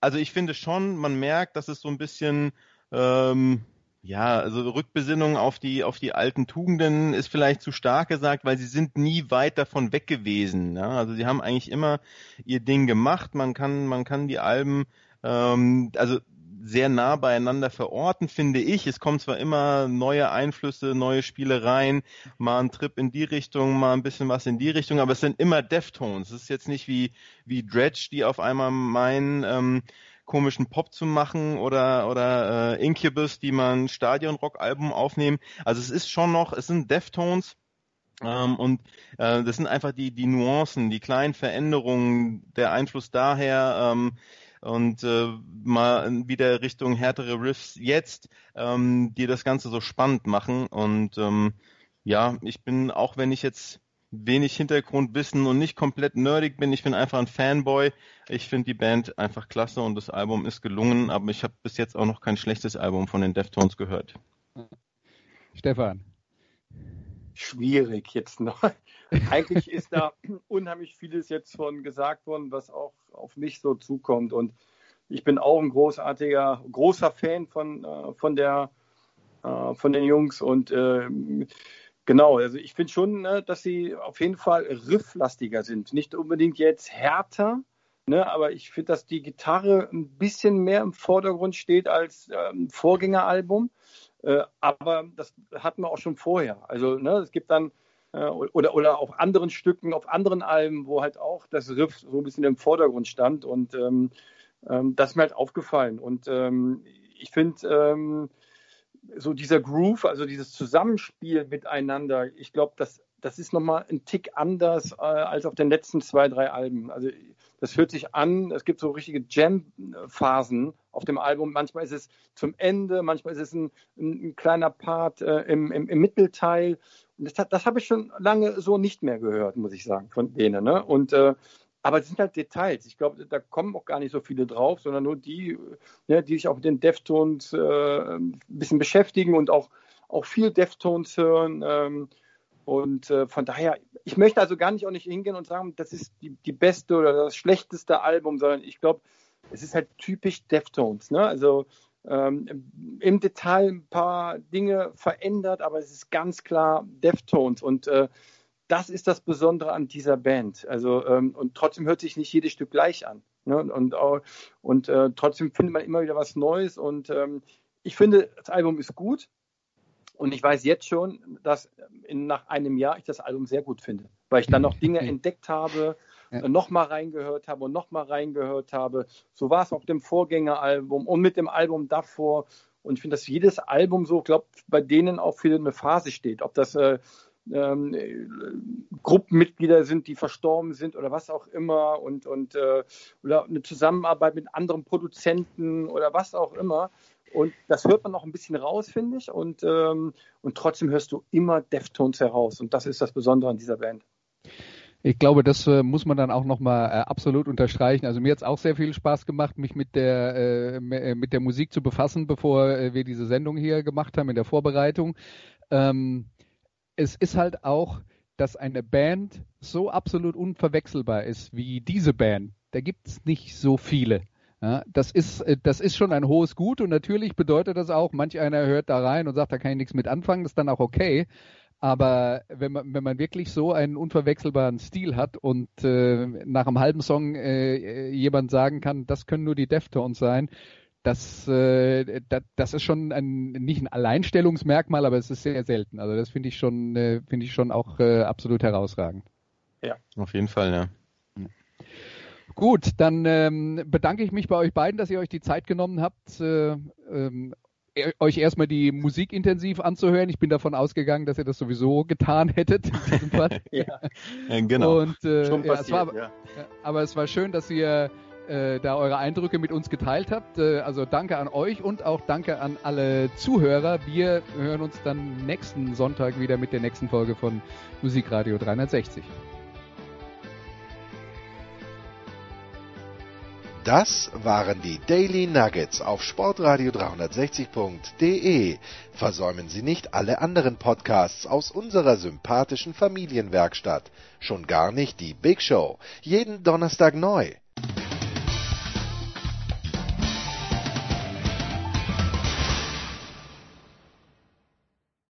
also ich finde schon, man merkt, dass es so ein bisschen ähm, ja, also Rückbesinnung auf die, auf die alten Tugenden ist vielleicht zu stark gesagt, weil sie sind nie weit davon weg gewesen. Ja? Also sie haben eigentlich immer ihr Ding gemacht. Man kann, man kann die Alben, ähm, also sehr nah beieinander verorten, finde ich. Es kommen zwar immer neue Einflüsse, neue Spielereien, mal ein Trip in die Richtung, mal ein bisschen was in die Richtung, aber es sind immer Deftones. Es ist jetzt nicht wie, wie Dredge, die auf einmal meinen, ähm, komischen Pop zu machen oder oder äh, Incubus, die man Stadionrock-Album aufnehmen. Also es ist schon noch, es sind Deftones, ähm, und äh, das sind einfach die, die Nuancen, die kleinen Veränderungen, der Einfluss daher ähm, und äh, mal wieder Richtung härtere Riffs jetzt, ähm, die das Ganze so spannend machen. Und ähm, ja, ich bin, auch wenn ich jetzt wenig Hintergrundwissen und nicht komplett nerdig bin. Ich bin einfach ein Fanboy. Ich finde die Band einfach klasse und das Album ist gelungen, aber ich habe bis jetzt auch noch kein schlechtes Album von den Deftones gehört. Stefan. Schwierig jetzt noch. Eigentlich ist da unheimlich vieles jetzt von gesagt worden, was auch auf mich so zukommt. Und ich bin auch ein großartiger, großer Fan von, äh, von der äh, von den Jungs und äh, Genau, also ich finde schon, ne, dass sie auf jeden Fall rifflastiger sind. Nicht unbedingt jetzt härter, ne, aber ich finde, dass die Gitarre ein bisschen mehr im Vordergrund steht als ähm, Vorgängeralbum. Äh, aber das hatten wir auch schon vorher. Also ne, es gibt dann äh, oder, oder auf anderen Stücken, auf anderen Alben, wo halt auch das Riff so ein bisschen im Vordergrund stand. Und ähm, ähm, das ist mir halt aufgefallen. Und ähm, ich finde, ähm, so dieser Groove, also dieses Zusammenspiel miteinander, ich glaube, das, das ist nochmal ein Tick anders äh, als auf den letzten zwei, drei Alben. Also das hört sich an, es gibt so richtige Jam-Phasen auf dem Album. Manchmal ist es zum Ende, manchmal ist es ein, ein, ein kleiner Part äh, im, im, im, Mittelteil. Und das, das habe ich schon lange so nicht mehr gehört, muss ich sagen, von denen. Ne? Und äh, aber es sind halt Details. Ich glaube, da kommen auch gar nicht so viele drauf, sondern nur die, ne, die sich auch mit den Deftones äh, ein bisschen beschäftigen und auch, auch viel Deftones hören. Ähm, und äh, von daher, ich möchte also gar nicht auch nicht hingehen und sagen, das ist die, die beste oder das schlechteste Album, sondern ich glaube, es ist halt typisch Deftones. Ne? Also ähm, im Detail ein paar Dinge verändert, aber es ist ganz klar Deftones. Und äh, das ist das Besondere an dieser Band. Also, ähm, und trotzdem hört sich nicht jedes Stück gleich an. Ne? Und, und, und äh, trotzdem findet man immer wieder was Neues. Und ähm, ich finde, das Album ist gut. Und ich weiß jetzt schon, dass in, nach einem Jahr ich das Album sehr gut finde, weil ich dann noch Dinge entdeckt habe, ja. Äh, nochmal reingehört habe und nochmal reingehört habe. So war es auf dem Vorgängeralbum und mit dem Album davor. Und ich finde, dass jedes Album so, glaube bei denen auch für eine Phase steht. Ob das äh, ähm, Gruppenmitglieder sind, die verstorben sind oder was auch immer und, und äh, oder eine Zusammenarbeit mit anderen Produzenten oder was auch immer. Und das hört man noch ein bisschen raus, finde ich. Und, ähm, und trotzdem hörst du immer Deftones heraus. Und das ist das Besondere an dieser Band. Ich glaube, das äh, muss man dann auch nochmal äh, absolut unterstreichen. Also mir hat es auch sehr viel Spaß gemacht, mich mit der, äh, äh, mit der Musik zu befassen, bevor äh, wir diese Sendung hier gemacht haben in der Vorbereitung. Ähm, es ist halt auch, dass eine Band so absolut unverwechselbar ist wie diese Band. Da gibt es nicht so viele. Ja, das ist, äh, das ist schon ein hohes Gut und natürlich bedeutet das auch, manch einer hört da rein und sagt, da kann ich nichts mit anfangen, das ist dann auch okay. Aber wenn man, wenn man wirklich so einen unverwechselbaren Stil hat und äh, nach einem halben Song äh, jemand sagen kann, das können nur die Deftones sein, das, äh, das, das ist schon ein, nicht ein Alleinstellungsmerkmal, aber es ist sehr selten. Also das finde ich schon, äh, finde ich schon auch äh, absolut herausragend. Ja, auf jeden Fall, ja. Gut, dann ähm, bedanke ich mich bei euch beiden, dass ihr euch die Zeit genommen habt, äh, ähm, euch erstmal die Musik intensiv anzuhören. Ich bin davon ausgegangen, dass ihr das sowieso getan hättet in diesem Fall. ja, genau. Und, äh, Schon passiert, ja, es war, ja. Aber es war schön, dass ihr äh, da eure Eindrücke mit uns geteilt habt. Äh, also danke an euch und auch danke an alle Zuhörer. Wir hören uns dann nächsten Sonntag wieder mit der nächsten Folge von Musikradio 360. Das waren die Daily Nuggets auf Sportradio 360.de. Versäumen Sie nicht alle anderen Podcasts aus unserer sympathischen Familienwerkstatt. Schon gar nicht die Big Show. Jeden Donnerstag neu.